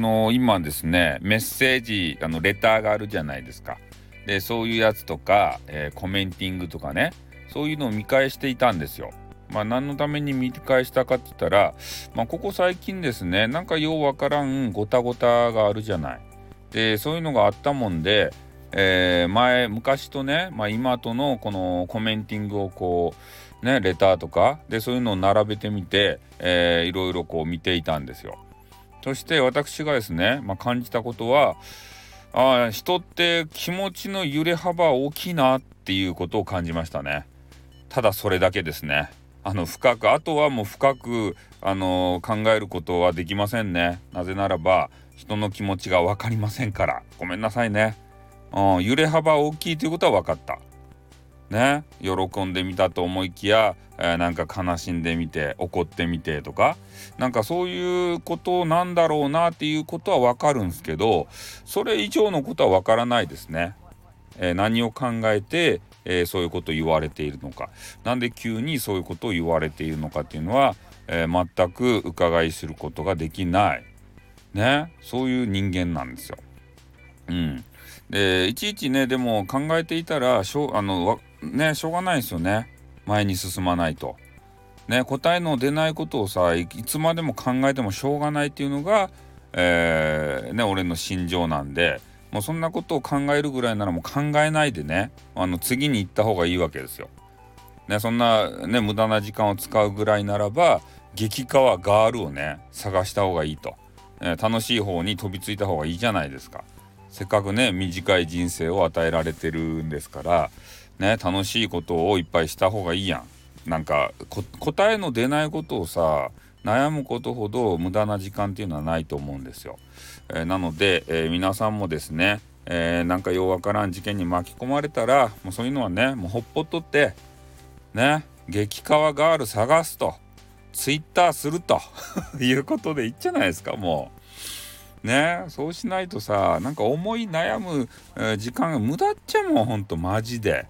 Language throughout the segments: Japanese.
の今ですねメッセージあのレターがあるじゃないですかでそういうやつとか、えー、コメンティングとかねそういうのを見返していたんですよ。まあ何のために見返したかって言ったら、まあ、ここ最近ですねなんかようわからんごたごたがあるじゃない。でそういうのがあったもんで、えー、前昔とね、まあ、今とのこのコメンティングをこうねレターとかでそういうのを並べてみて、えー、いろいろこう見ていたんですよ。そして私がですね、まあ、感じたことはあ人って気持ちの揺れ幅大きいなっていうことを感じましたね。ただそれだけですね。あの深くあとはもう深くあの考えることはできませんね。なぜならば人の気持ちが分かりませんからごめんなさいね。うん、揺れ幅大きいということは分かった。ね喜んでみたと思いきや、えー、なんか悲しんでみて怒ってみてとかなんかそういうことなんだろうなっていうことは分かるんですけどそれ以上のことは分からないですね。えー、何を考えて、えー、そういうことを言われているのか何で急にそういうことを言われているのかっていうのは、え全く伺いすることができないねそういう人間なんですよ。うん、でいちいちねでも考えていたらしょあのねしょうがないですよね前に進まないと。ね答えの出ないことをさいつまでも考えてもしょうがないっていうのが、えー、ね俺の心情なんでもうそんなことを考えるぐらいならもう考えないでねあの次に行った方がいいわけですよ。ねそんなね無駄な時間を使うぐらいならば激化ガールをね探した方がいいと、ね、楽しい方に飛びついた方がいいじゃないですか。せっかくね短い人生を与えられてるんですからね楽しいことをいっぱいした方がいいやん。なんか答えの出ないことをさ悩むことほど無駄な時間っていうのはないと思うんですよ。えー、なので、えー、皆さんもですね、えー、なんかようわからん事件に巻き込まれたらもうそういうのはねもうほっぽっとってね激川ガール探すとツイッターすると いうことでいいじゃないですかもう。ねそうしないとさなんか思い悩む、時間が無駄っちゃもうほんとマジで。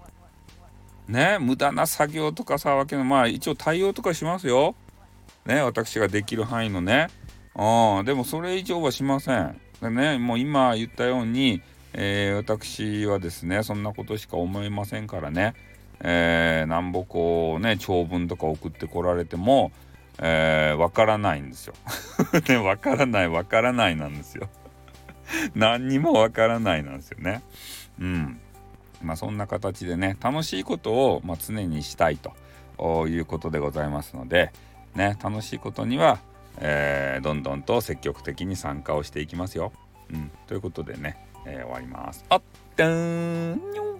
ね無駄な作業とかさわけのまあ一応対応とかしますよ。ね私ができる範囲のね。うんでもそれ以上はしません。でねもう今言ったように、えー、私はですねそんなことしか思いませんからね。えー、なんぼこうね長文とか送ってこられてもえー、からないんですよ。ね、わからないわからないなんですよ。何にもわからないなんですよね。うん。まあそんな形でね楽しいことを、ま、常にしたいということでございますので、ね、楽しいことには、えー、どんどんと積極的に参加をしていきますよ。うん、ということでね、えー、終わります。あっ、ん